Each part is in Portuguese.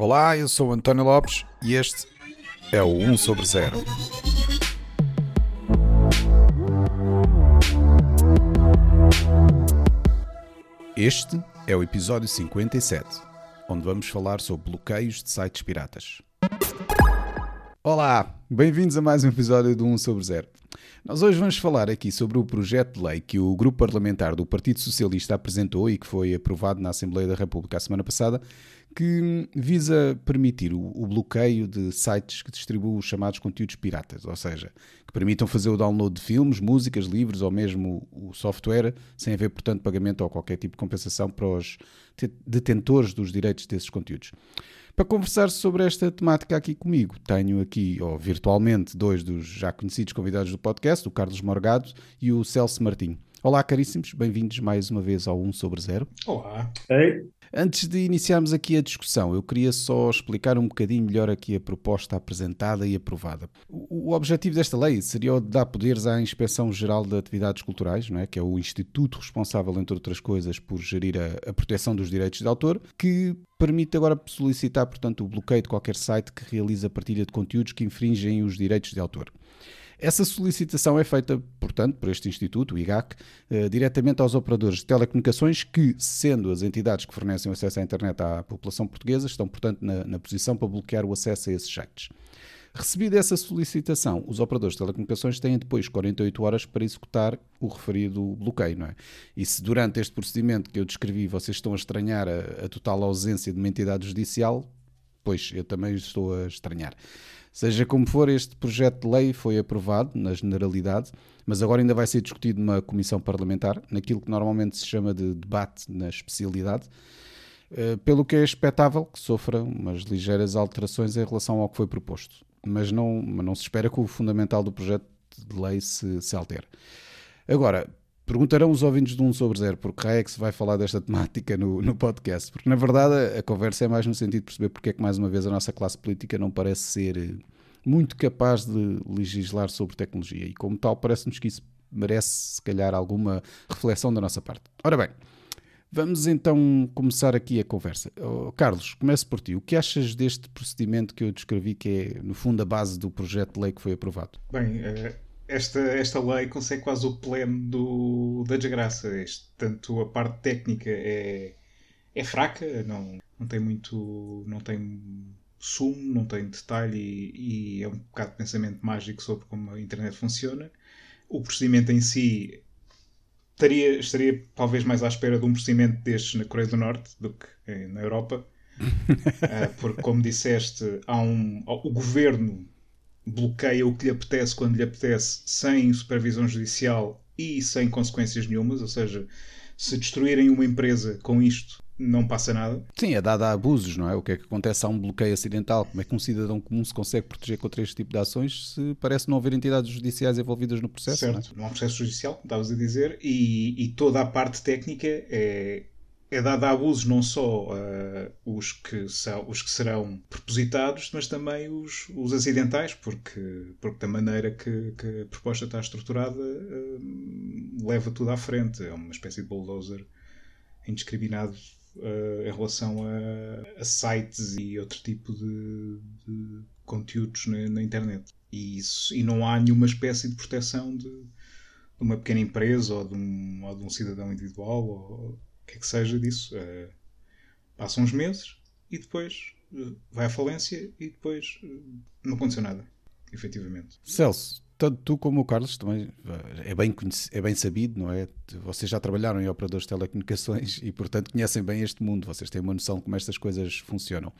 Olá, eu sou António Lopes e este é o 1 sobre 0. Este é o episódio 57, onde vamos falar sobre bloqueios de sites piratas. Olá, bem-vindos a mais um episódio do 1 sobre 0. Nós hoje vamos falar aqui sobre o projeto de lei que o grupo parlamentar do Partido Socialista apresentou e que foi aprovado na Assembleia da República a semana passada, que visa permitir o, o bloqueio de sites que distribuem os chamados conteúdos piratas, ou seja, que permitam fazer o download de filmes, músicas, livros ou mesmo o software sem haver, portanto, pagamento ou qualquer tipo de compensação para os detentores dos direitos desses conteúdos. Para conversar sobre esta temática aqui comigo, tenho aqui, ou virtualmente, dois dos já conhecidos convidados do podcast, o Carlos Morgado e o Celso Martim. Olá, caríssimos, bem-vindos mais uma vez ao 1 sobre 0. Olá. Ei. Antes de iniciarmos aqui a discussão, eu queria só explicar um bocadinho melhor aqui a proposta apresentada e aprovada. O, objetivo desta lei seria o de dar poderes à Inspeção Geral de Atividades Culturais, não é? que é o instituto responsável, entre outras coisas, por gerir a, a proteção dos direitos de autor, que permite agora solicitar, portanto, o bloqueio de qualquer site que realiza partilha de conteúdos que infringem os direitos de autor. Essa solicitação é feita, portanto, por este Instituto, o IGAC, eh, diretamente aos operadores de telecomunicações que, sendo as entidades que fornecem acesso à internet à população portuguesa, estão, portanto, na, na posição para bloquear o acesso a esses sites. Recebida essa solicitação, os operadores de telecomunicações têm depois 48 horas para executar o referido bloqueio, não é? E se durante este procedimento que eu descrevi vocês estão a estranhar a, a total ausência de uma entidade judicial, pois eu também estou a estranhar. Seja como for, este projeto de lei foi aprovado na generalidade, mas agora ainda vai ser discutido numa comissão parlamentar, naquilo que normalmente se chama de debate na especialidade, eh, pelo que é expectável que sofra umas ligeiras alterações em relação ao que foi proposto. Mas não, não se espera que o fundamental do projeto de lei se, se altere. Agora, Perguntarão os ouvintes de um sobre zero porque é que se vai falar desta temática no, no podcast, porque na verdade a, a conversa é mais no sentido de perceber porque é que mais uma vez a nossa classe política não parece ser eh, muito capaz de legislar sobre tecnologia e como tal parece-nos que isso merece se calhar alguma reflexão da nossa parte. Ora bem, vamos então começar aqui a conversa. Oh, Carlos, começo por ti. O que achas deste procedimento que eu descrevi que é no fundo a base do projeto de lei que foi aprovado? Bem, uh esta, esta lei consegue quase o pleno do, da desgraça. Este, tanto a parte técnica é, é fraca, não, não tem muito. não tem sumo, não tem detalhe e, e, é um bocado de pensamento mágico sobre como a internet funciona. O procedimento em si estaria, estaria talvez mais à espera de um procedimento destes na Coreia do Norte do que na Europa. uh, porque, como disseste, há um, o governo bloqueia o que lhe apetece quando lhe apetece, sem supervisão judicial e sem consequências nenhumas, ou seja, se destruírem uma empresa com isto, não passa nada. Sim, é dado a abusos, não é? O que é que acontece a um bloqueio acidental? Como é que um cidadão comum se consegue proteger contra este tipo de ações se parece não haver entidades judiciais envolvidas no processo? Certo, não, é? não há processo judicial, estavas a dizer, e, e toda a parte técnica é, é dada a abusos não só uh, os, que são, os que serão propositados, mas também os, os acidentais, porque, porque da maneira que, que a proposta está estruturada uh, leva tudo à frente. É uma espécie de bulldozer indiscriminado uh, em relação a, a, sites e outro tipo de, de conteúdos na, na, internet. E, isso, e não há nenhuma espécie de proteção de, de uma pequena empresa ou de um, ou de um cidadão individual ou, que é que seja disso. Uh, passam uns meses e depois uh, vai à falência e depois uh, não aconteceu nada, efetivamente. Celso, tanto tu como o Carlos também é bem, é bem sabido, não é? Vocês já trabalharam em operadores de telecomunicações e, portanto, conhecem bem este mundo, vocês têm uma noção de como estas coisas funcionam.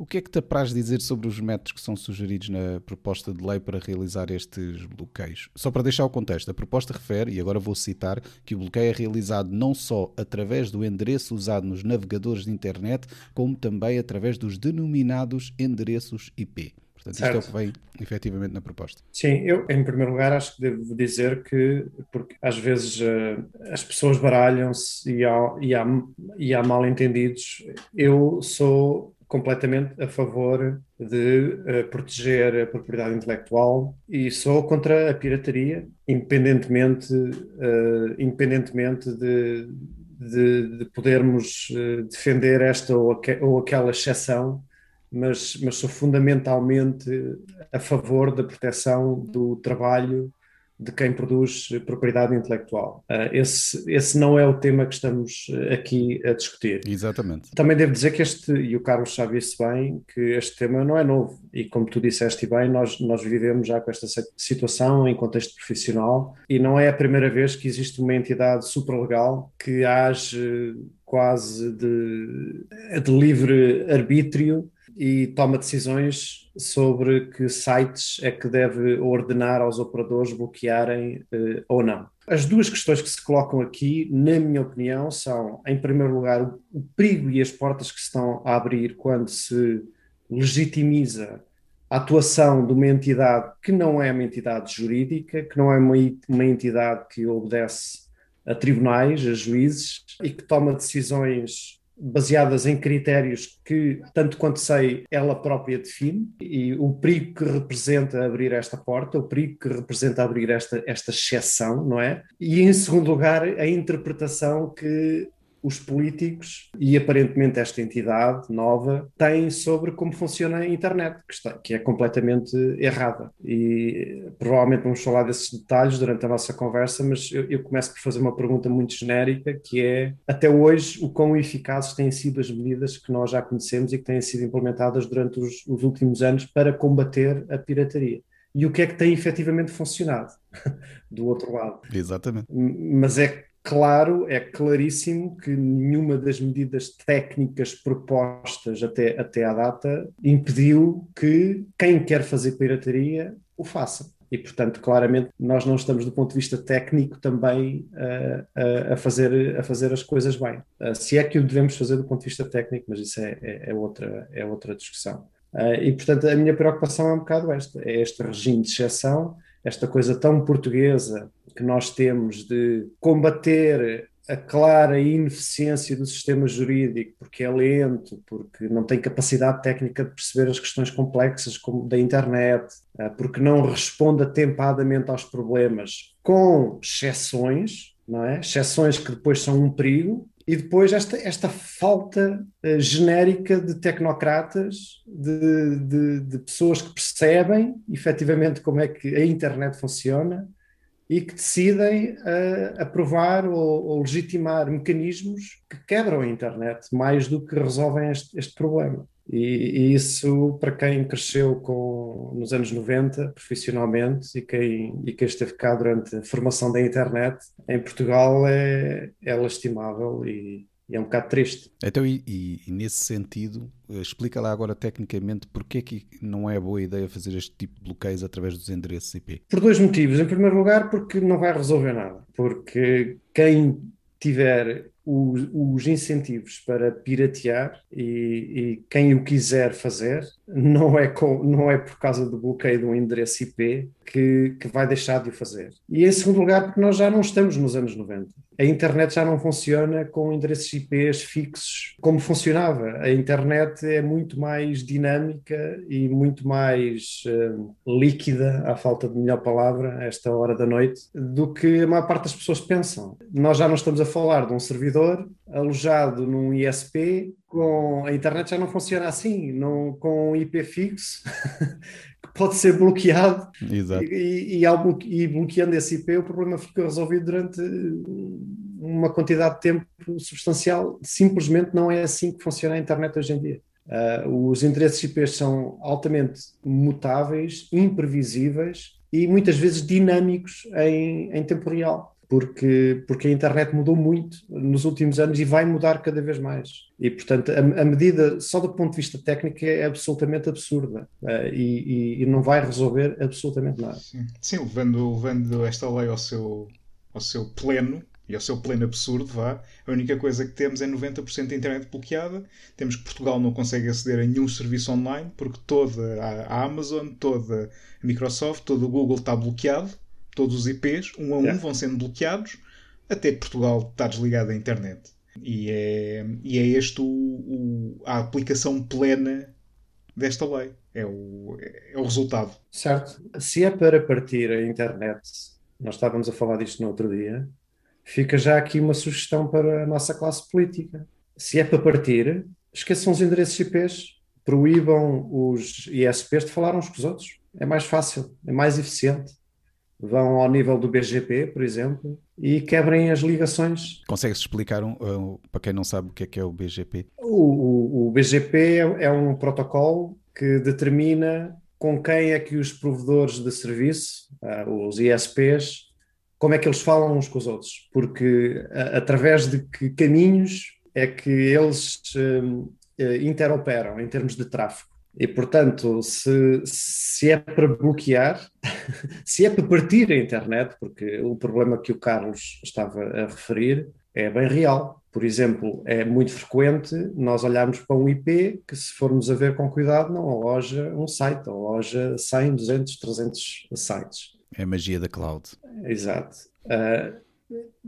O que é que te apraz dizer sobre os métodos que são sugeridos na proposta de lei para realizar estes bloqueios? Só para deixar o contexto, a proposta refere, e agora vou citar, que o bloqueio é realizado não só através do endereço usado nos navegadores de internet, como também através dos denominados endereços IP. Portanto, certo. isto é o que vem efetivamente na proposta. Sim, eu, em primeiro lugar, acho que devo dizer que, porque às vezes uh, as pessoas baralham-se e há, e, há, e há mal entendidos. Eu sou completamente a favor de uh, proteger a propriedade intelectual e sou contra a pirataria, independentemente, uh, independentemente de, de, de podermos uh, defender esta ou, ou, aquela exceção mas, mas sou fundamentalmente a favor da proteção do trabalho de quem produz propriedade intelectual. Uh, esse, esse não é o tema que estamos ah, aqui a discutir. Exatamente. Também devo dizer que este, e o Carlos sabe isso bem, que este tema não é novo. E como tu disseste bem, nós, nós vivemos já com esta situação em contexto profissional e não é a primeira vez que existe uma entidade supralegal que age quase de, de livre arbítrio e toma decisões sobre que sites é que deve ordenar aos operadores bloquearem uh, ou não. As duas questões que se colocam aqui, na minha opinião, são, em primeiro lugar, o perigo e as portas que se estão a abrir quando se legitimiza a atuação de uma entidade que não é uma entidade jurídica, que não é uma, uma entidade que obedece a tribunais, a juízes e que toma decisões baseadas em critérios que, tanto quanto sei, ela própria define, e o perigo que representa abrir esta porta, o perigo que representa abrir esta, esta exceção, não é? E, em segundo lugar, a interpretação que os políticos e aparentemente esta entidade nova têm sobre como funciona a internet, que, está, que é completamente errada. E provavelmente vamos falar desses detalhes durante a nossa conversa, mas eu, eu começo por fazer uma pergunta muito genérica, que é, até hoje, o quão eficazes têm sido as medidas que nós já conhecemos e que têm sido implementadas durante os, os últimos anos para combater a pirataria e o que é que tem efetivamente funcionado do outro lado. Exatamente. Mas é claro, é claríssimo que nenhuma das medidas técnicas propostas até, até à data impediu que quem quer fazer pirataria o faça. E, portanto, claramente, nós não estamos, do ponto de vista técnico, também uh, a, fazer, a fazer as coisas bem. Uh, se é que o devemos fazer do ponto de vista técnico, mas isso é, é, é outra, é outra discussão. Uh, e, portanto, a minha preocupação é um bocado esta: é este regime de exceção, esta coisa tão portuguesa que nós temos de combater a clara ineficiência do sistema jurídico, porque é lento, porque não tem capacidade técnica de perceber as questões complexas como da internet, eh, porque não responde atempadamente aos problemas, com exceções, não é? Exceções que depois são um perigo, e depois esta, esta falta uh, genérica de tecnocratas, de, de, de, pessoas que percebem efetivamente como é que a internet funciona e que decidem uh, aprovar ou, ou, legitimar mecanismos que quebram a internet mais do que resolvem este, este problema. E, e, isso, para quem cresceu com, nos anos 90 profissionalmente e quem, e quem esteve cá durante a formação da internet, em Portugal é, é lastimável e, e é um bocado triste. Então, e, e, nesse sentido, explica lá agora tecnicamente porque é que não é boa ideia fazer este tipo de bloqueios através dos endereços IP? Por dois motivos. Em primeiro lugar, porque não vai resolver nada. Porque quem tiver os, os, incentivos para piratear e, e, quem o quiser fazer não é, com, não é por causa do bloqueio de um endereço IP que, que vai deixar de o fazer. E em segundo lugar, porque nós já não estamos nos anos 90. A internet já não funciona com endereços IPs fixos como funcionava. A internet é muito mais dinâmica e muito mais uh, líquida, à falta de melhor palavra, a esta hora da noite, do que a maior parte das pessoas pensam. Nós já não estamos a falar de um servidor alojado num ISP, com a internet já não funciona assim, não, com IP fixo. que pode ser bloqueado Exato. E, e, ao, e bloqueando esse IP o problema fica resolvido durante uma quantidade de tempo substancial. Simplesmente não é assim que funciona a internet hoje em dia. Uh, os endereços IP são altamente mutáveis, imprevisíveis e muitas vezes dinâmicos em, em tempo real porque, porque a internet mudou muito nos últimos anos e vai mudar cada vez mais. E, portanto, a, a medida, só do ponto de vista técnico, é absolutamente absurda uh, e, e, e, não vai resolver absolutamente nada. Sim, Sim levando, levando esta lei ao seu, ao seu pleno, e ao seu pleno absurdo, vá. A única coisa que temos é 90% da internet bloqueada. Temos que Portugal não consegue aceder a nenhum serviço online porque toda a Amazon, toda a Microsoft, todo o Google está bloqueado todos os IPs, um a um, yeah. vão sendo bloqueados, até que Portugal está desligado da internet. E é, e é este o, o, a aplicação plena desta lei. É o, é o resultado. Certo. Se é para partir a internet, nós estávamos a falar disto no outro dia, fica já aqui uma sugestão para a nossa classe política. Se é para partir, esqueçam os endereços IPs, proíbam os ISPs de falar uns com os outros. É mais fácil, é mais eficiente. Vão ao nível do BGP, por exemplo, e quebrem as ligações. Consegues explicar, um, uh, para quem não sabe, o que é que é o BGP? O, o, o BGP é, é um protocolo que determina com quem é que os provedores de serviço, uh, os ISPs, como é que eles falam uns com os outros, porque uh, através de que caminhos é que eles interoperam em termos de tráfego. E, portanto, se, se é para bloquear, se é para partir a internet, porque o problema que o Carlos estava a referir é bem real. Por exemplo, é muito frequente nós olharmos para um IP que, se formos a ver com cuidado, não aloja um site, aloja 100, 200, 300 sites. É a magia da cloud. Exato. Uh,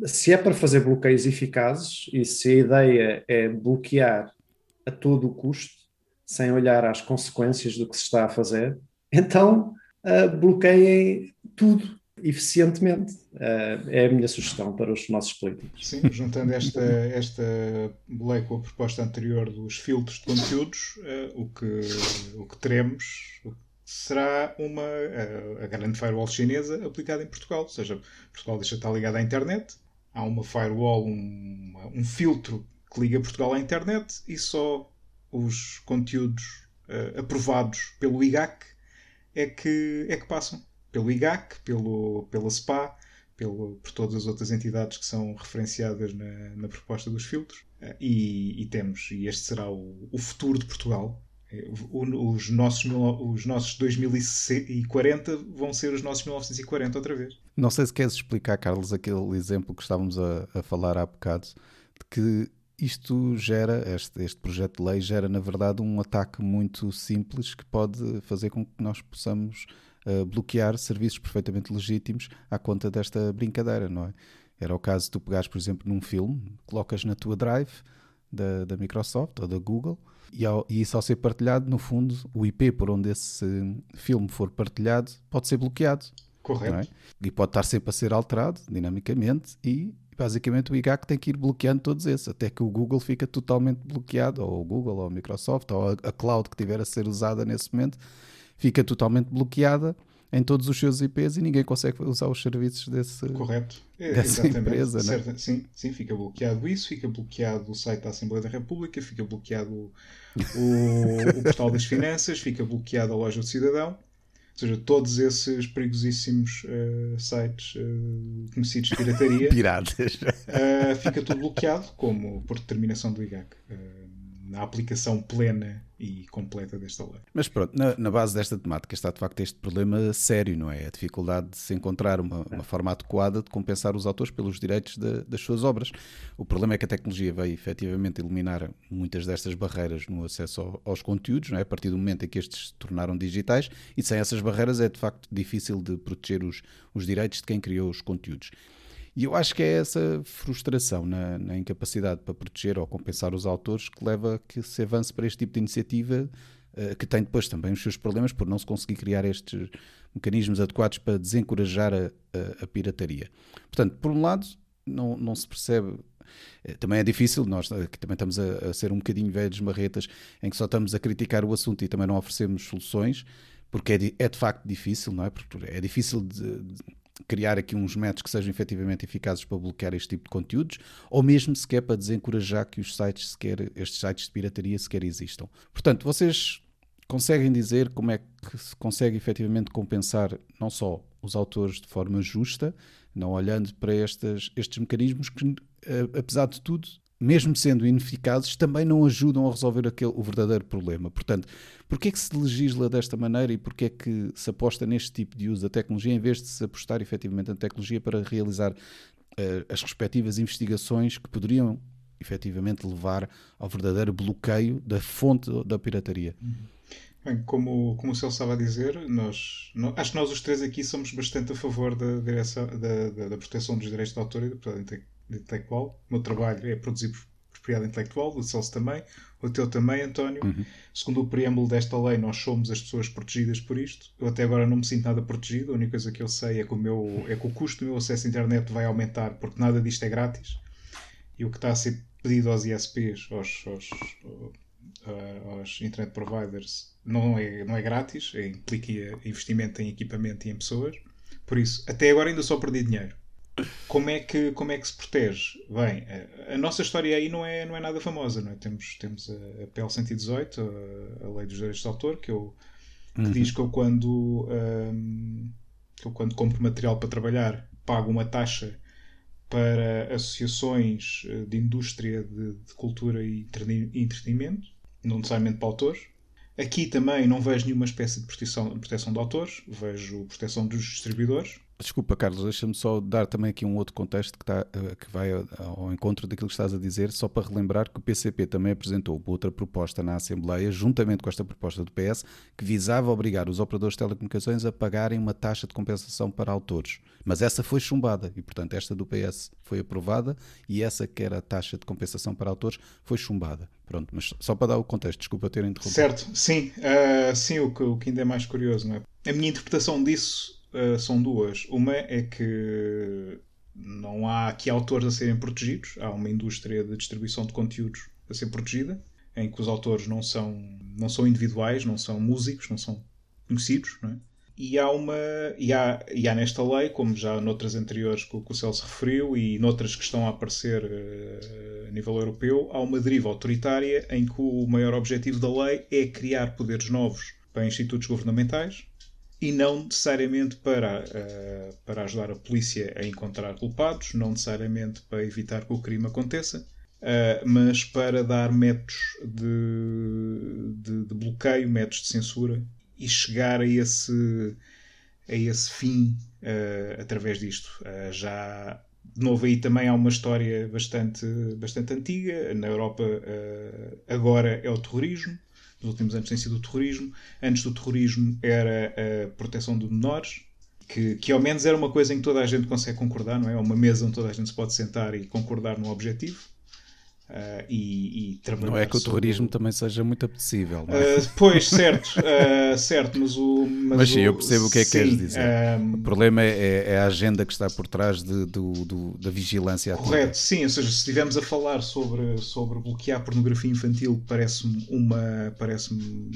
se é para fazer bloqueios eficazes e se a ideia é bloquear a todo o custo, sem olhar às consequências do que se está a fazer, então uh, bloqueiem tudo eficientemente. Uh, é a minha sugestão para os nossos políticos. Sim, juntando esta, esta lei com a proposta anterior dos filtros de conteúdos, uh, o, que, o que teremos será uma, a, a grande firewall chinesa aplicada em Portugal. Ou seja, Portugal deixa de estar ligado à internet, há uma firewall, um, um filtro que liga Portugal à internet e só os conteúdos uh, aprovados pelo IGAC é que, é que passam. Pelo IGAC, pelo, pela SPA, pelo, por todas as outras entidades que são referenciadas na, na proposta dos filtros. Uh, e, e, temos, e este será o, o futuro de Portugal. Eh, os nossos, os nossos 2040 vão ser os nossos 1940 outra vez. Não sei se queres explicar, Carlos, aquele exemplo que estávamos a, a falar há bocado, de que isto gera, este, este projeto de lei gera, na verdade, um ataque muito simples que pode fazer com que nós possamos uh, bloquear serviços perfeitamente legítimos à conta desta brincadeira, não é? Era o caso de tu pegares, por exemplo, num filme, colocas na tua drive da, da Microsoft ou da Google e, ao, e isso ao ser partilhado, no fundo, o IP por onde esse filme for partilhado pode ser bloqueado. Correto. É? E pode estar sempre a ser alterado dinamicamente e basicamente o IGAC tem que ir bloqueando todos esses, até que o Google fica totalmente bloqueado, ou o Google, ou a Microsoft, ou a, a cloud que tiver a ser usada nesse momento, fica totalmente bloqueada em todos os seus IPs e ninguém consegue usar os serviços desse, Correto. É, dessa empresa. É? Certo, sim, sim, fica bloqueado isso, fica bloqueado o site da Assembleia da República, fica bloqueado o, o, o Portal das Finanças, fica bloqueado a Loja do Cidadão. Ou seja, todos esses perigosíssimos uh, sites uh, conhecidos de pirataria Piratas. Uh, fica tudo bloqueado, como por determinação do IGAC, na aplicação plena e completa desta lei. Mas pronto, na, na, base desta temática está de facto este problema sério, não é? A dificuldade de se encontrar uma, uma forma adequada de compensar os autores pelos direitos de, das suas obras. O problema é que a tecnologia veio efetivamente eliminar muitas destas barreiras no acesso ao, aos conteúdos, não é? A partir do momento em que estes se tornaram digitais, e sem essas barreiras é de facto difícil de proteger os, os direitos de quem criou os conteúdos. E eu acho que é essa frustração na, na, incapacidade para proteger ou compensar os autores que leva a que se avance para este tipo de iniciativa, uh, que tem depois também os seus problemas por não se conseguir criar estes mecanismos adequados para desencorajar a, a, a pirataria. Portanto, por um lado, não, não se percebe eh, também é difícil, nós que também estamos a, a, ser um bocadinho velhos marretas, em que só estamos a criticar o assunto e também não oferecemos soluções, porque é de, é de facto difícil, não é? Porque é difícil de, de, criar aqui uns métodos que sejam efetivamente eficazes para bloquear este tipo de conteúdos, ou mesmo sequer para desencorajar que os sites sequer, estes sites de pirataria sequer existam. Portanto, vocês conseguem dizer como é que se consegue efetivamente compensar não só os autores de forma justa, não olhando para estes, estes mecanismos que, eh, apesar de tudo, mesmo sendo ineficazes, também não ajudam a resolver aquele, o verdadeiro problema. Portanto, porquê é que se legisla desta maneira e porquê é que se aposta neste tipo de uso da tecnologia em vez de se apostar efetivamente na tecnologia para realizar uh, as respectivas investigações que poderiam efetivamente levar ao verdadeiro bloqueio da fonte da pirataria? Bem, como, como o Celso estava a dizer, nós, acho que nós os três aqui somos bastante a favor da, da, da, da proteção dos direitos de autor e propriedade intelectual. O meu trabalho é produzir propriedade intelectual, o Celso também, o teu também, António. Uhum. Segundo o preâmbulo desta lei, nós somos as pessoas protegidas por isto. Eu até agora não me sinto nada protegido. A única coisa que eu sei é que o, meu, é que o custo do meu acesso à internet vai aumentar porque nada disto é grátis. E o que está a ser pedido aos ISPs, aos, aos, aos internet providers não é, não é grátis, é, implica investimento em equipamento e em pessoas. Por isso, até agora ainda só perdi dinheiro. Como é que, como é que se protege? Bem, a, a nossa história aí não é, não é nada famosa. Não é? Temos, temos a, a PL 118, a, a Lei dos Direitos de Autor, que, eu, que uhum. diz que eu quando, um, que eu quando compro material para trabalhar pago uma taxa para associações eh, de indústria de, de cultura e entretenimento, não necessariamente para autores. Aqui também não vejo nenhuma espécie de proteção, proteção de autores, vejo proteção dos distribuidores. Desculpa, Carlos, deixa-me só dar também aqui um outro contexto que, está, eh, que vai ao encontro daquilo que estás a dizer, só para relembrar que o PCP também apresentou outra proposta na Assembleia, juntamente com esta proposta do PS, que visava obrigar os operadores de telecomunicações a pagarem uma taxa de compensação para autores. Mas essa foi chumbada e, portanto, esta do PS foi aprovada e essa que era a taxa de compensação para autores foi chumbada. Pronto, mas só para dar o contexto, desculpa ter interrompido. Certo, sim, uh, sim, o que, o que ainda é mais curioso, não é? A minha interpretação disso uh, são duas. Uma é que não há aqui autores a serem protegidos, há uma indústria de distribuição de conteúdos a ser protegida, em que os autores não são, não são individuais, não são músicos, não são conhecidos, não é? E há, uma, e, há, e há nesta lei, como já noutras anteriores que, que o Celso referiu e noutras que estão a aparecer uh, a nível europeu, há uma deriva autoritária em que o maior objetivo da lei é criar poderes novos para institutos governamentais, e não necessariamente para, uh, para ajudar a polícia a encontrar culpados, não necessariamente para evitar que o crime aconteça, uh, mas para dar métodos de, de, de, bloqueio, métodos de censura e chegar a esse, a esse fim uh, através disto. já de novo aí também há uma história bastante, bastante antiga. Na Europa agora é o terrorismo nos últimos anos tem sido o terrorismo. Antes do terrorismo era a proteção de menores, que, que ao menos era uma coisa em que toda a gente consegue concordar, não é? É uma mesa onde toda a gente se pode sentar e concordar num objetivo. Uh, e, e, trabalhar não é que o terrorismo sobre... também seja muito apetecível é? uh, pois, certo, uh, certo mas o mas, mas sim, o, eu percebo o que é que sim, queres dizer o problema é, é, a agenda que está por trás de, do, do, da vigilância correto, sim, ou seja, se estivermos a falar sobre, sobre bloquear pornografia infantil parece-me uma parece-me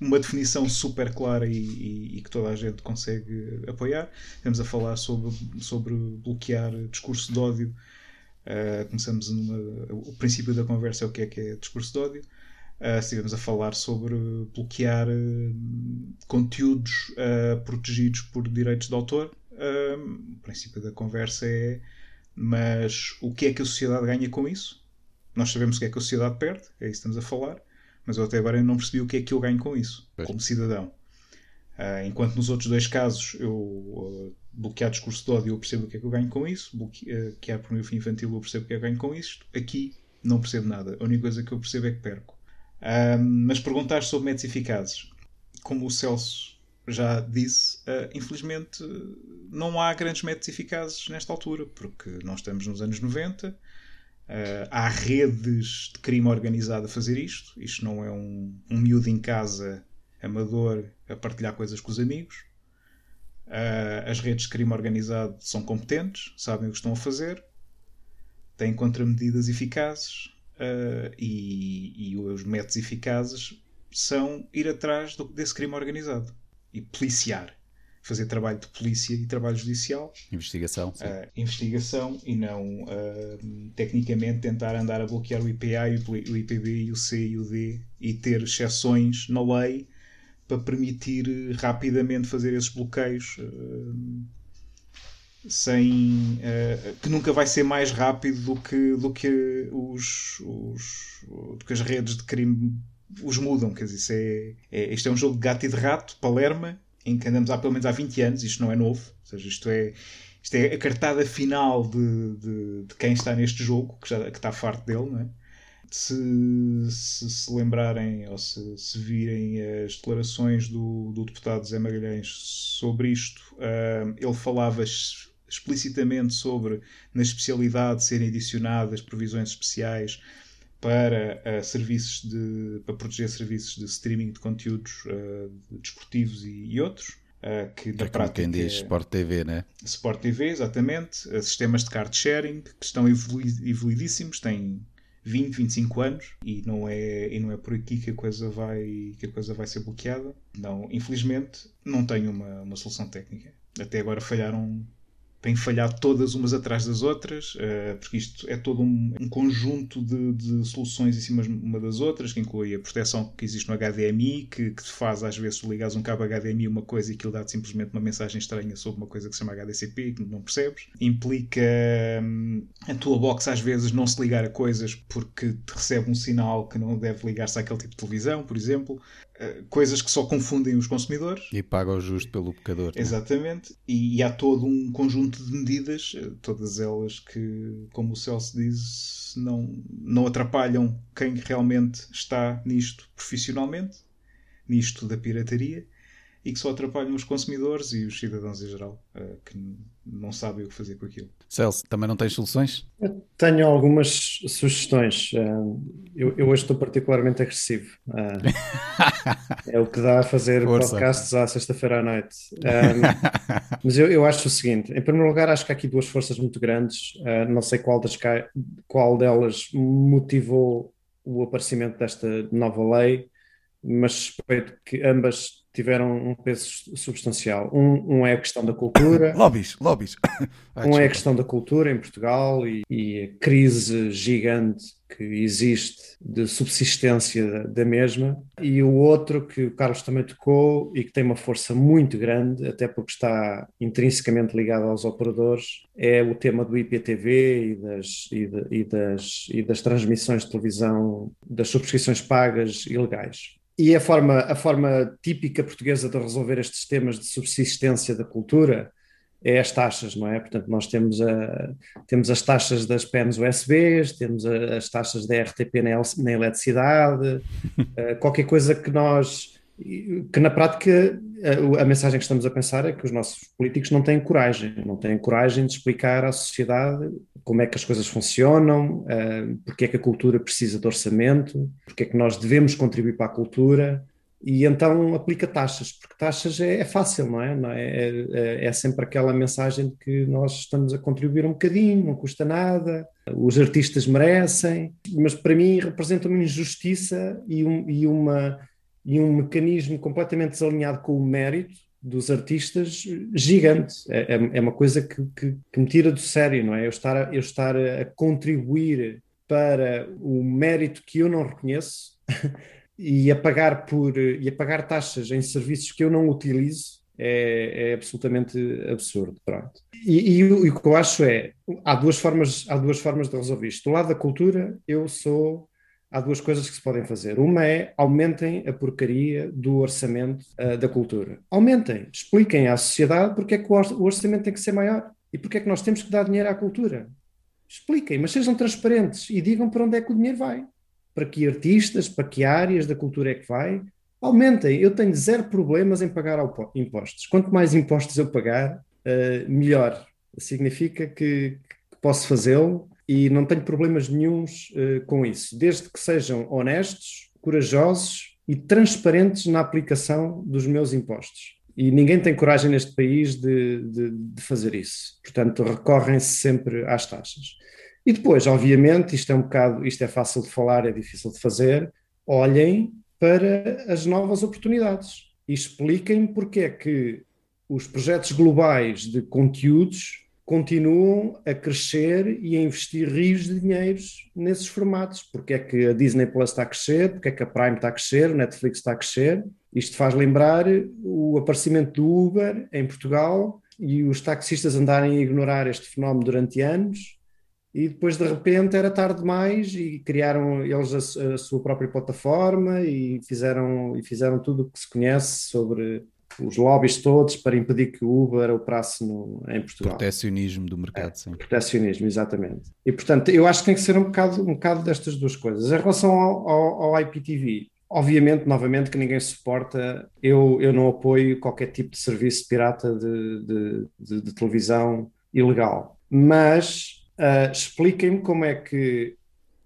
uma definição super clara e, e, e, que toda a gente consegue apoiar. Estamos a falar sobre, sobre bloquear discurso de ódio Uh, começamos numa, o princípio da conversa é o que é que é discurso de ódio. Uh, estivemos a falar sobre bloquear uh, conteúdos uh, protegidos por direitos de autor. o princípio da conversa é: mas o que é que a sociedade ganha com isso? Nós sabemos o que é que a sociedade perde, é isso que estamos a falar, mas eu até agora não percebi o que é que eu ganho com isso, pois. como cidadão. enquanto nos outros dois casos eu bloquear discurso de ódio, eu percebo o que é que eu ganho com isso. Bloquear pornografia infantil, eu percebo o que é que eu ganho com isto. Aqui, não percebo nada. A única coisa que eu percebo é que perco. Um, mas perguntar sobre métodos eficazes, como o Celso já disse, uh, infelizmente não há grandes métodos eficazes nesta altura, porque nós estamos nos anos 90, uh, há redes de crime organizado a fazer isto. Isto não é um, um miúdo em casa amador a partilhar coisas com os amigos. Uh, as redes de crime organizado são competentes, sabem o que estão a fazer, têm contramedidas eficazes uh, e, e, os métodos eficazes são ir atrás do, desse crime organizado e policiar. Fazer trabalho de polícia e trabalho judicial. Investigação. Uh, investigação e não tecnicamente tentar andar a bloquear o IPA, o IPB, o C e o D e ter exceções na lei para permitir eh, rapidamente fazer esses bloqueios uh, sem uh, que nunca vai ser mais rápido do que, do que os, os do que as redes de crime os mudam, quer dizer, isto é, é, isto é um jogo de gato e de rato, Palerma, em que andamos há pelo menos há 20 anos, isto não é novo, ou seja, isto é, isto é a cartada final de, de, de quem está neste jogo, que, já, que está farto dele, não é? Se, se, se lembrarem ou se, se, virem as declarações do, do deputado Zé Magalhães sobre isto, uh, ele falava explicitamente sobre, na especialidade, serem adicionadas provisões especiais para uh, serviços de para proteger serviços de streaming de conteúdos uh, desportivos e, e outros. Uh, que na é prática quem diz Sport TV, né? Sport TV, exatamente. sistemas de card sharing que estão evoluidíssimos, têm 20, 25 anos e não é, e não é por aqui que a coisa vai, que a coisa vai ser bloqueada. Não, infelizmente, não tenho uma, uma solução técnica. Até agora falharam têm falhado todas umas atrás das outras, uh, porque isto é todo um, um conjunto de, de, soluções em cima uma das outras, que inclui a proteção que existe no HDMI, que, que te faz às vezes ligares um cabo HDMI uma coisa e aquilo dá-te simplesmente uma mensagem estranha sobre uma coisa que se chama HDCP que não percebes. Implica hum, a tua box às vezes não se ligar a coisas porque te recebe um sinal que não deve ligar-se àquele tipo de televisão, por exemplo. Eh, coisas que só confundem os consumidores. E paga o justo pelo pecador. É? Exatamente. E, e, há todo um conjunto de medidas, eh, todas elas que, como o Celso diz, não, não atrapalham quem realmente está nisto profissionalmente, nisto da pirataria, e que só atrapalham os consumidores e os cidadãos em geral, uh, que não sabem o que fazer com aquilo. Celso, também não tens soluções? Eu tenho algumas sugestões. Uh, eu, eu, hoje estou particularmente agressivo. Uh, é o que dá a fazer Força. podcasts à sexta-feira à noite. mas eu, eu, acho o seguinte: em primeiro lugar, acho que há aqui duas forças muito grandes. não sei qual, das, qual delas motivou o aparecimento desta nova lei, mas suspeito que ambas tiveram um peso substancial. Um, um é a questão da cultura. lobbies, lobbies. um é a questão da cultura em Portugal e, e, a crise gigante que existe de subsistência da, da, mesma. E o outro que o Carlos também tocou e que tem uma força muito grande, até porque está intrinsecamente ligado aos operadores, é o tema do IPTV e das, e, de, e das, e das transmissões de televisão, das subscrições pagas ilegais. E a forma, a forma típica portuguesa de resolver estes temas de subsistência da cultura é as taxas, não é? Portanto, nós temos, a, temos as taxas das PENs USBs, temos a, as taxas da RTP na, na eletricidade, uh, qualquer coisa que nós que na prática a, a, mensagem que estamos a pensar é que os nossos políticos não têm coragem, não têm coragem de explicar à sociedade como é que as coisas funcionam, uh, porque é que a cultura precisa de orçamento, porque é que nós devemos contribuir para a cultura, e então aplica taxas, porque taxas é, é fácil, não é? Não é? É, é? é, sempre aquela mensagem de que nós estamos a contribuir um bocadinho, não custa nada, os artistas merecem, mas para mim representa uma injustiça e, um, e uma e um mecanismo completamente desalinhado com o mérito dos artistas gigante. É, é, é uma coisa que, que, que, me tira do sério, não é? Eu estar, a, eu estar a contribuir para o mérito que eu não reconheço e a pagar por e a pagar taxas em serviços que eu não utilizo é, é absolutamente absurdo. Pronto. E, e, e, o que eu acho é há duas formas há duas formas de resolver isto. Do lado da cultura, eu sou há duas coisas que se podem fazer. Uma é aumentem a porcaria do orçamento uh, da cultura. Aumentem, expliquem à sociedade porque é que o orçamento tem que ser maior e porque é que nós temos que dar dinheiro à cultura. Expliquem, mas sejam transparentes e digam para onde é que o dinheiro vai. Para que artistas, para que áreas da cultura é que vai. Aumentem. Eu tenho zero problemas em pagar impostos. Quanto mais impostos eu pagar, uh, melhor. Significa que, que posso fazê-lo e não tenho problemas nenhums uh, com isso, desde que sejam honestos, corajosos e transparentes na aplicação dos meus impostos. E ninguém tem coragem neste país de, de, de fazer isso. Portanto, recorrem-se sempre às taxas. E depois, obviamente, isto é um bocado, isto é fácil de falar, é difícil de fazer, olhem para as novas oportunidades e expliquem porque é que os projetos globais de conteúdos continuam a crescer e a investir rios de dinheiros nesses formatos. Porque é que a Disney Plus está a crescer, porque é que a Prime está a crescer, o Netflix está a crescer. Isto faz lembrar o aparecimento do Uber em Portugal e os taxistas andarem a ignorar este fenómeno durante anos e depois de repente era tarde demais e criaram eles a, a sua própria plataforma e fizeram, e fizeram tudo o que se conhece sobre os lobbies todos para impedir que o Uber operasse no, em Portugal. Protecionismo do mercado, é, sim. Protecionismo, exatamente. E portanto, eu acho que tem que ser um bocado, um bocado destas duas coisas. Em relação ao, ao, ao IPTV, obviamente, novamente, que ninguém suporta, eu, eu não apoio qualquer tipo de serviço pirata de, de, de, de televisão ilegal. Mas uh, expliquem-me como é que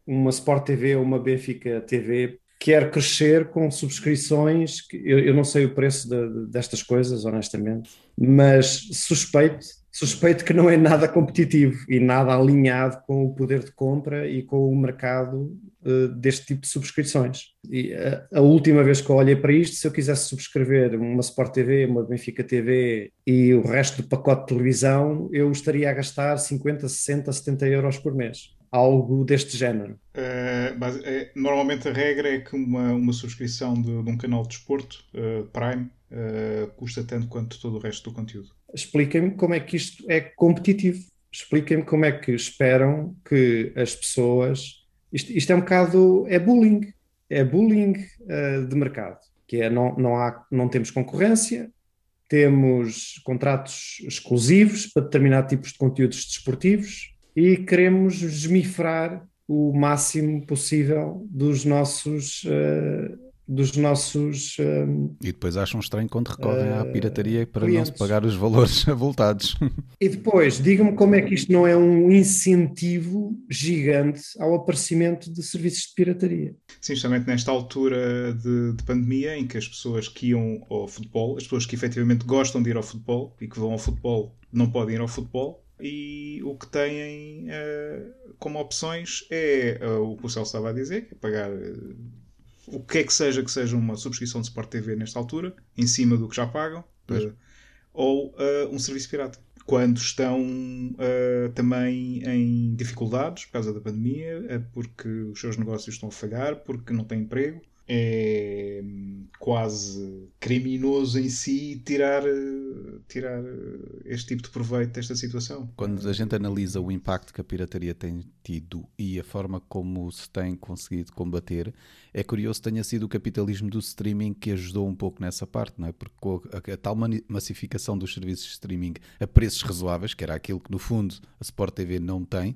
uma Sport TV ou uma Benfica TV quer crescer com subscrições. Eu, eu não sei o preço de, de, destas coisas, honestamente, mas suspeito, suspeito que não é nada competitivo e nada alinhado com o poder de compra e com o mercado uh, deste tipo de subscrições. E a, a, última vez que eu olhei para isto, se eu quisesse subscrever uma Sport TV, uma Benfica TV e o resto do pacote de televisão, eu estaria a gastar 50, 60, 70 euros por mês algo deste género? Uh, mas, é, normalmente a regra é que uma, uma subscrição de, de um canal de desporto, uh, Prime, uh, custa tanto quanto todo o resto do conteúdo. Expliquem-me como é que isto é competitivo. Expliquem-me como é que esperam que as pessoas. Isto, isto é um bocado. É bullying. É bullying de mercado. Que é não, não, há, não temos concorrência, temos contratos exclusivos para determinados tipos de conteúdos desportivos e queremos desmifrar o máximo possível dos nossos uh, dos nossos uh, e depois acham estranho quando recorrem uh, à pirataria para clientes. não se pagar os valores avultados e depois digam-me como é que isto não é um incentivo gigante ao aparecimento de serviços de pirataria Sim, justamente nesta altura de, de pandemia em que as pessoas que iam ao futebol as pessoas que efetivamente gostam de ir ao futebol e que vão ao futebol não podem ir ao futebol e o que têm uh, como opções é uh, o que o Celso estava a dizer, que é pagar uh, o que é que seja que seja uma subscrição de Sport TV nesta altura, em cima do que já pagam, ou um serviço pirata. Quando estão também em dificuldades por causa da pandemia, porque os seus negócios estão a falhar, porque não têm emprego, é quase criminoso em si tirar, tirar este tipo de proveito desta situação. Quando a gente analisa o impacto que a pirataria tem tido e a forma como se tem conseguido combater, é curioso que tenha sido o capitalismo do streaming que ajudou um pouco nessa parte, não é? Porque com a, a tal massificação dos serviços de streaming a preços razoáveis, que era aquilo que no fundo a Sport TV não tem,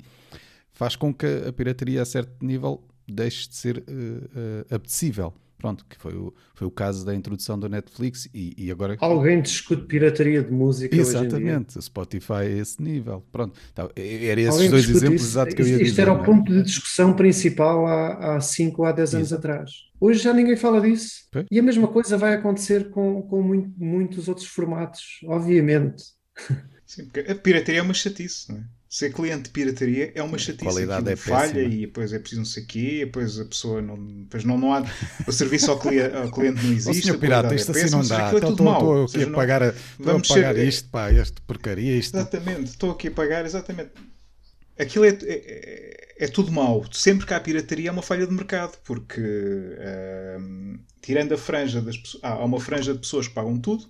faz com que a pirataria a certo nível deixe de ser uh, uh, apetecível. Pronto, que foi o, foi o caso da introdução da Netflix e, e agora... Alguém discute pirataria de música Exatamente, o Spotify é esse nível. Pronto, então, era esses Alguém dois exemplos exatos que eu ia isto, dizer. Isto era o é? ponto de discussão principal há 5 ou há 10 anos atrás. Hoje já ninguém fala disso. Okay. E a mesma coisa vai acontecer com, com muito, muitos outros formatos, obviamente. Sim, porque a pirataria é uma chatice, não é? Ser cliente de pirataria é uma chatice. A qualidade é falha péssima. e depois é preciso não sei o quê, depois a pessoa não. Depois não, não há. O serviço ao cliente, ao cliente não existe. senhor pirata, isto é assim não dá. É estou aqui a pagar, vamos a pagar ser, isto, pá, esta porcaria. Isto. Exatamente, estou aqui a pagar, exatamente. Aquilo é, é, é, tudo mau. Sempre que há pirataria há uma falha de mercado, porque uh, tirando a franja das pessoas. há uma franja de pessoas que pagam tudo,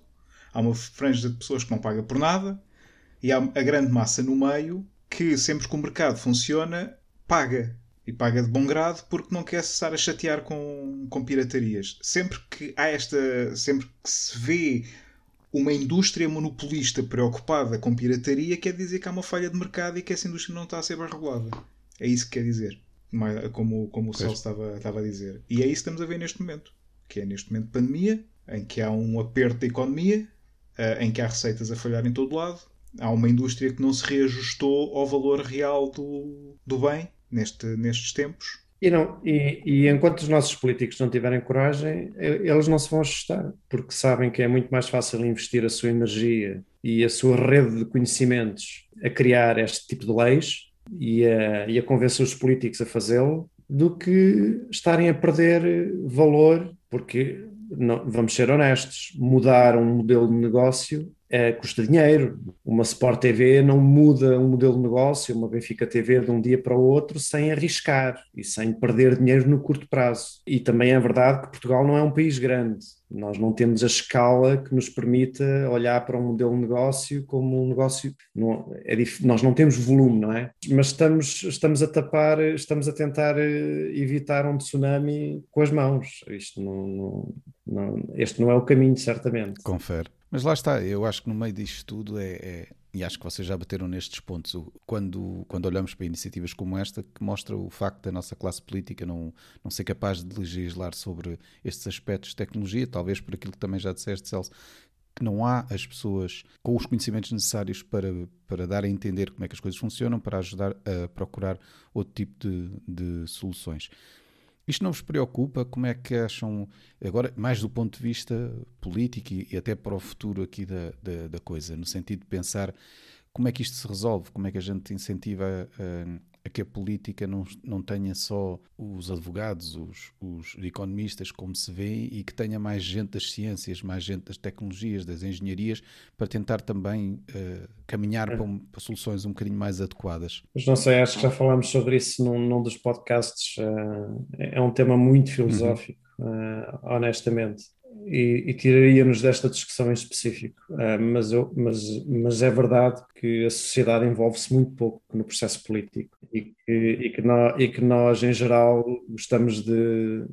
há uma franja de pessoas que não pagam por nada e há a grande massa no meio que, sempre que o mercado funciona, paga. E paga de bom grado porque não quer cessar a chatear com, com piratarias. Sempre que há esta. Sempre que se vê uma indústria monopolista preocupada com pirataria, quer dizer que há uma falha de mercado e que essa indústria não está a ser bem regulada. É isso que quer dizer. Como, como o Sol estava, estava a dizer. E é isso que estamos a ver neste momento. Que é neste momento de pandemia, em que há um aperto da economia, eh, em que há receitas a falhar em todo lado, há uma indústria que não se reajustou ao valor real do, do bem neste, nestes tempos. E, não, e, e, enquanto os nossos políticos não tiverem coragem, eles não se vão ajustar, porque sabem que é muito mais fácil investir a sua energia e a sua rede de conhecimentos a criar este tipo de leis e a, e a convencer os políticos a fazê-lo, do que estarem a perder valor, porque não, vamos ser honestos, mudar um modelo de negócio é, custa dinheiro. Uma Sport TV não muda um modelo de negócio, uma Benfica TV de um dia para o outro sem arriscar e sem perder dinheiro no curto prazo. E também é verdade que Portugal não é um país grande. Nós não temos a escala que nos permita olhar para um modelo de negócio como um negócio. Não, é nós não temos volume, não é? Mas estamos, estamos a tapar, estamos a tentar eh, evitar um tsunami com as mãos. Isto não, não, não este não é o caminho, certamente. Confere. Mas lá está, eu acho que no meio disto tudo é, é, e acho que vocês já bateram nestes pontos, quando, quando olhamos para iniciativas como esta, que mostra o facto da nossa classe política não, não ser capaz de legislar sobre estes aspectos de tecnologia, talvez por aquilo que também já disseste, Celso, que não há as pessoas com os conhecimentos necessários para, para dar a entender como é que as coisas funcionam, para ajudar a procurar outro tipo de, de soluções. Isto não vos preocupa? Como é que acham, agora, mais do ponto de vista político e, até para o futuro aqui da, da, da coisa, no sentido de pensar como é que isto se resolve? Como é que a gente incentiva a, a que a política não, não tenha só os advogados, os, os economistas, como se vê, e que tenha mais gente das ciências, mais gente das tecnologias, das engenharias, para tentar também uh, caminhar é. para, um, para, soluções um bocadinho mais adequadas. Mas não sei, acho que já falámos sobre isso num, num dos podcasts. Uh, é um tema muito filosófico, uhum. uh, honestamente e, e tiraria-nos desta discussão em específico. Uh, mas, eu, mas, mas é verdade que a sociedade envolve-se muito pouco no processo político e que, e que, nós, e que nós, em geral, gostamos de.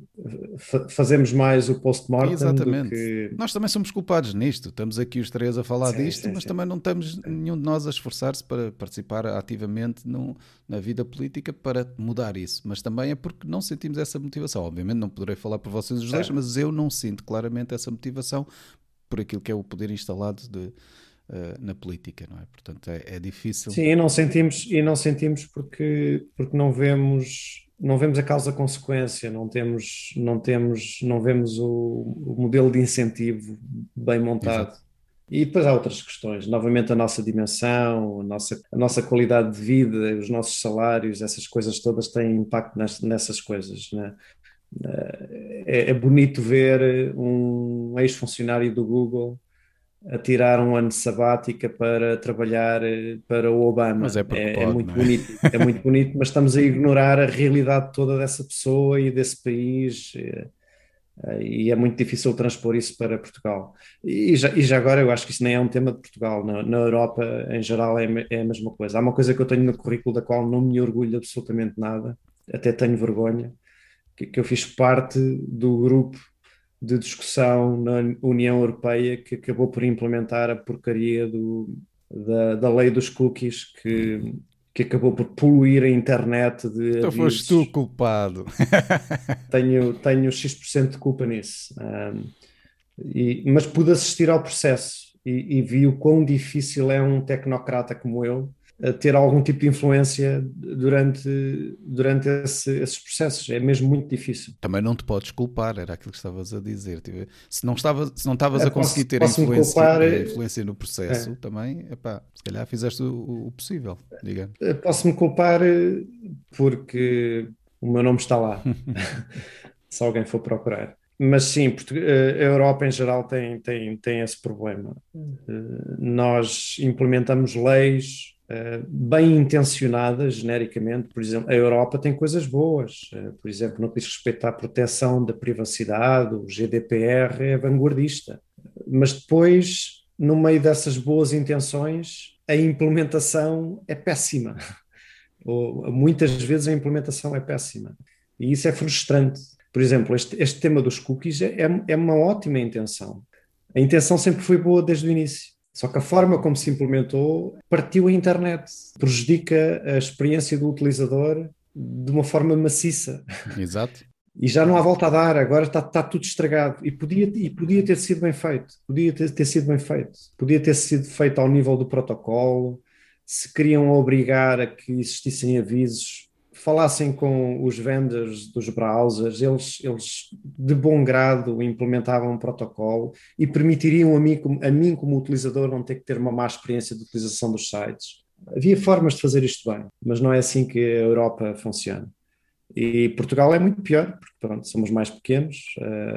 Fa fazemos mais o post-mortem. Exatamente. Que... Nós também somos culpados nisto. Estamos aqui os três a falar sim, disto, sim, mas sim. também não estamos nenhum de nós a esforçar-se para participar ativamente no, na vida política para mudar isso. Mas também é porque não sentimos essa motivação. Obviamente, não poderei falar por vocês os dois, mas eu não sinto claramente essa motivação por aquilo que é o poder instalado de uh, na política, não é? Portanto, é, é, difícil. Sim, e não sentimos, e não sentimos porque, porque não vemos não vemos a causa consequência, não temos, não temos, não vemos o, o modelo de incentivo bem montado. Exato. E depois há outras questões, novamente a nossa dimensão, a nossa, a nossa qualidade de vida, os nossos salários, essas coisas todas têm impacto nessas coisas. Né? É bonito ver um ex-funcionário do Google a tirar um ano de sabática para trabalhar eh, para o Obama. Mas é, é, pode, é muito é? bonito, é muito bonito, mas estamos a ignorar a realidade toda dessa pessoa e desse país. Eh, e é muito difícil transpor isso para Portugal. E já, e já agora eu acho que isso nem é um tema de Portugal. Na, na Europa, em geral, é, é, a mesma coisa. Há uma coisa que eu tenho no currículo da qual não me orgulho absolutamente nada, até tenho vergonha, que, que eu fiz parte do grupo de discussão na União Europeia que acabou por implementar a porcaria do, da, da lei dos cookies que, que acabou por poluir a internet de Então foste tu culpado. tenho, tenho X% de culpa nisso. Um, e, mas pude assistir ao processo e, e vi o quão difícil é um tecnocrata como eu ter algum tipo de influência durante, durante esse, esses processos. É mesmo muito difícil. Também não te podes culpar, era aquilo que estavas a dizer. Tipo, se não, estava, se não estavas é, a conseguir ter influência, culpar, eh, influência no processo, é. também, epá, se calhar fizeste o, o possível, digamos. Eh, posso-me culpar eh, porque o meu nome está lá, se alguém for procurar. Mas sim, a Europa em geral tem, tem, tem esse problema. Nós implementamos leis eh, bem intencionadas, genericamente. Por exemplo, a Europa tem coisas boas, uh, por exemplo, no que diz respeito à proteção da privacidade, o GDPR é vanguardista. Mas depois, no meio dessas boas intenções, a implementação é péssima. Ou, muitas vezes a implementação é péssima. E isso é frustrante. Por exemplo, este, este tema dos cookies é, é uma ótima intenção. A intenção sempre foi boa desde o início só que a forma como se implementou partiu a internet, prejudica a experiência do utilizador de uma forma maciça. Exato. E já não há volta a dar, agora está, está tudo estragado. E podia, e podia ter sido bem feito, podia ter, ter sido bem feito, podia ter sido feito ao nível do protocolo. Se queriam obrigar a que existissem avisos, falassem com os vendors dos browsers, eles, eles de bom grado implementavam um protocolo e permitiriam a mim, a mim, como utilizador, não ter que ter uma má experiência de utilização dos sites. Havia formas de fazer isto bem, mas não é assim que a Europa funciona. E Portugal é muito pior, porque pronto, somos mais pequenos,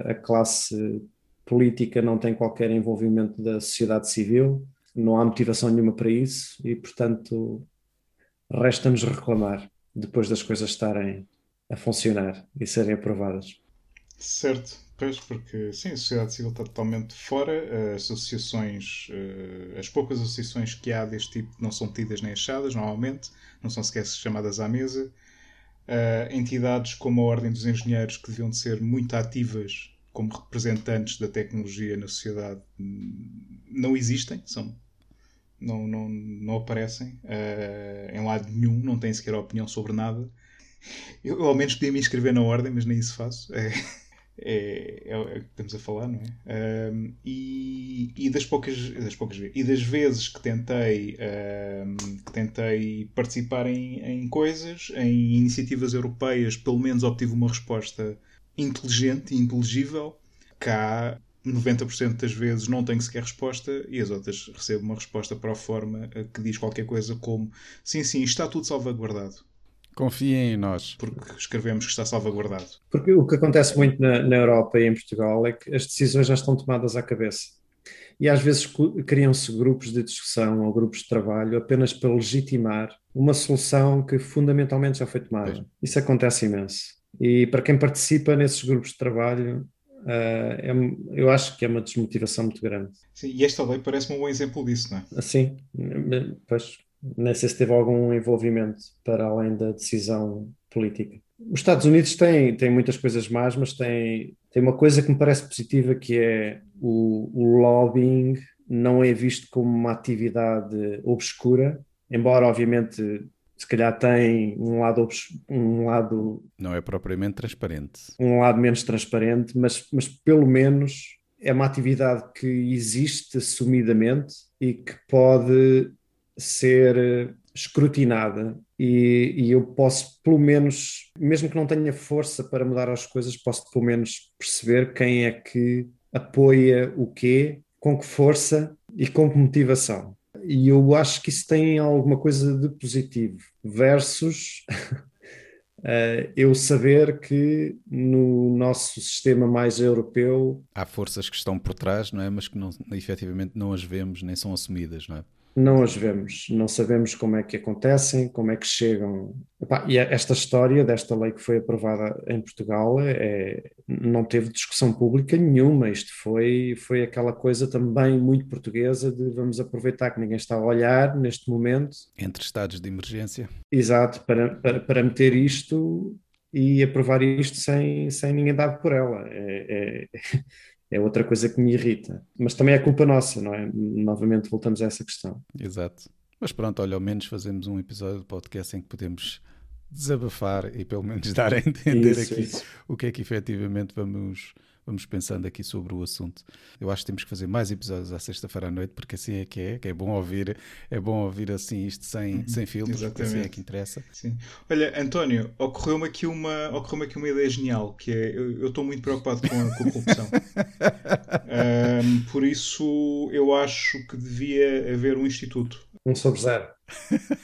a classe política não tem qualquer envolvimento da sociedade civil, não há motivação nenhuma para isso e, portanto, resta-nos reclamar depois das coisas estarem a funcionar e serem aprovadas. Certo, pois, porque sim, a sociedade civil está totalmente fora, as associações, eh, as poucas associações que há deste tipo não são tidas nem achadas, normalmente, não são sequer chamadas à mesa. Uh, entidades como a Ordem dos Engenheiros, que deviam de ser muito ativas como representantes da tecnologia na sociedade, não existem, são não, não, não aparecem uh, em lado nenhum, não têm sequer opinião sobre nada. Eu, ao menos podia me inscrever na ordem, mas nem isso faço. É, é, é, é o que estamos a falar, não é? E, e das poucas, das poucas e das vezes que tentei, que tentei participar em, em coisas, em iniciativas europeias, pelo menos obtive uma resposta inteligente e inteligível. Cá 90% das vezes não tenho sequer resposta e as outras recebo uma resposta para a forma que diz qualquer coisa como sim, sim, está tudo salvaguardado. Confiem em nós. Porque escrevemos que está salvaguardado. Porque o que acontece muito na, na Europa e em Portugal é que as decisões já estão tomadas à cabeça. E às vezes criam-se grupos de discussão ou grupos de trabalho apenas para legitimar uma solução que fundamentalmente já foi tomada. Isso acontece imenso. E para quem participa nesses grupos de trabalho, é, eu acho que é uma desmotivação muito grande. Sim, e esta lei parece-me um bom exemplo disso, não é? Sim, pois nem sei se teve algum envolvimento para além da decisão política. Os Estados Unidos têm, têm muitas coisas más, mas tem, tem uma coisa que me parece positiva que é o, o lobbying não é visto como uma atividade obscura, embora obviamente se calhar tem um lado um lado não é propriamente transparente um lado menos transparente mas mas pelo menos é uma atividade que existe assumidamente e que pode ser escrutinada e, e, eu posso pelo menos, mesmo que não tenha força para mudar as coisas, posso pelo menos perceber quem é que apoia o quê, com que força e com que motivação. E eu acho que isso tem alguma coisa de positivo, versus uh, eu saber que no nosso sistema mais europeu... Há forças que estão por trás, não é? Mas que não, efetivamente não as vemos nem são assumidas, não é? Não as vemos, não sabemos como é que acontecem, como é que chegam. E esta história desta lei que foi aprovada em Portugal é, não teve discussão pública nenhuma. Isto foi, foi aquela coisa também muito portuguesa de vamos aproveitar que ninguém está a olhar neste momento. Entre estados de emergência. Exato, para, para, para meter isto e aprovar isto sem, sem ninguém dar por ela. É, é, é outra coisa que me irrita. Mas também é culpa nossa, não é? Novamente voltamos a essa questão. Exato. Mas pronto, olha, ao menos fazemos um episódio de podcast em que podemos desabafar e pelo menos dar a entender isso, aqui isso. o que é que efetivamente vamos vamos pensando aqui sobre o assunto. Eu acho que temos que fazer mais episódios à sexta-feira à noite, porque assim é que é, que é bom ouvir, é bom ouvir assim isto sem, uhum, sem filtros, porque assim é que interessa. Sim. Olha, António, ocorreu-me aqui uma, ocorreu aqui uma ideia genial, que é, eu estou muito preocupado com a, com a corrupção. um, por isso eu acho que devia haver um instituto. Um sobre zero.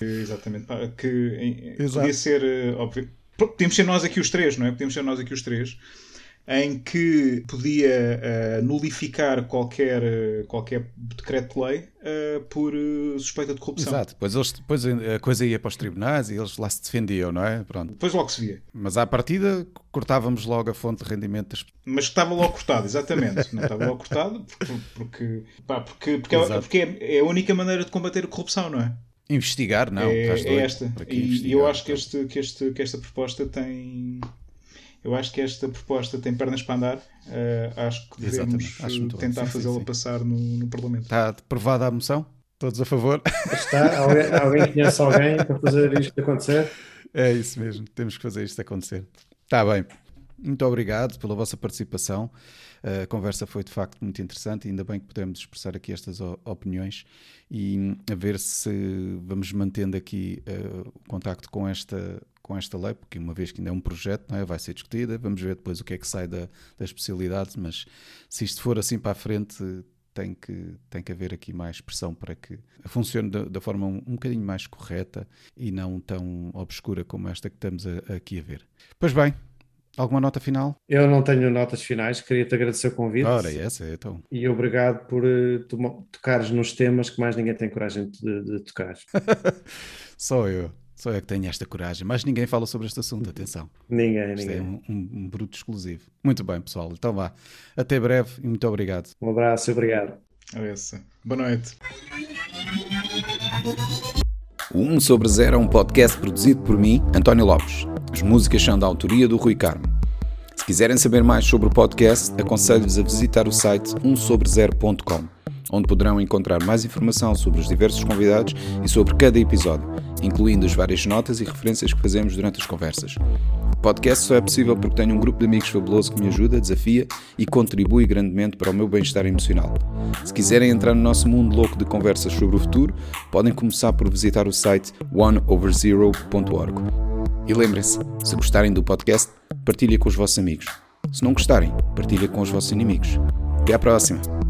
Exatamente. Que Exato. podia ser, eh, óbvio, podíamos ser nós aqui os três, não é? Podíamos ser nós aqui os três em que podia uh, nulificar qualquer, qualquer decreto-lei uh, por uh, suspeita de corrupção. Exato, depois, eles, a coisa ia para os tribunais e eles lá se defendiam, não é? Pronto. Depois logo se via. Mas à partida cortávamos logo a fonte de rendimento das Mas estava logo cortado, exatamente. não estava logo cortado porque, porque, pá, porque, porque, é, porque é, é, a única maneira de combater a corrupção, não é? Investigar, não. É, é esta. E, e eu acho que, este, que, este, que esta proposta tem eu acho que esta proposta tem pernas para andar. Uh, acho que devemos acho tentar fazê-la passar no, no, Parlamento. Está aprovada a moção? Todos a favor? Está. Alguém, alguém conhece alguém para fazer isto acontecer? É isso mesmo. Temos que fazer isto acontecer. Está bem. Muito obrigado pela vossa participação. A conversa foi de facto muito interessante, ainda bem que pudemos expressar aqui estas opiniões e a ver se vamos mantendo aqui uh, o contacto com esta, com esta lei, porque uma vez que ainda é um projeto, é? vai ser discutida, vamos ver depois o que é que sai da, da especialidade, mas se isto for assim para a frente, tem que, tem que haver aqui mais pressão para que funcione da, da forma um, um bocadinho mais correta e não tão obscura como esta que estamos a, a aqui a ver. Pois bem, Alguma nota final? Eu não tenho notas finais, queria-te agradecer o convite. Ora, essa é então. E obrigado por uh, tocares nos temas que mais ninguém tem coragem de, de tocar. Só eu. Só eu que tenho esta coragem. Mas ninguém fala sobre este assunto, atenção. Ninguém, Isto ninguém. é um, um, um, bruto exclusivo. Muito bem, pessoal. Então vá. Até breve e muito obrigado. Um abraço e obrigado. essa. Boa noite. O 1 sobre 0 é um podcast produzido por mim, António Lopes. As músicas são da autoria do Rui Carmo. Se quiserem saber mais sobre o podcast, aconselho-vos a visitar o site 1sobre0.com, onde poderão encontrar mais informação sobre os diversos convidados e sobre cada episódio, incluindo as várias notas e referências que fazemos durante as conversas. O podcast só é possível porque tenho um grupo de amigos fabuloso que me ajuda, desafia e contribui grandemente para o meu bem-estar emocional. Se quiserem entrar no nosso mundo louco de conversas sobre o futuro, podem começar por visitar o site oneoverzero.org. E lembrem-se, se gostarem do podcast, partilhem com os vossos amigos. Se não gostarem, partilhem com os vossos inimigos. Até à próxima.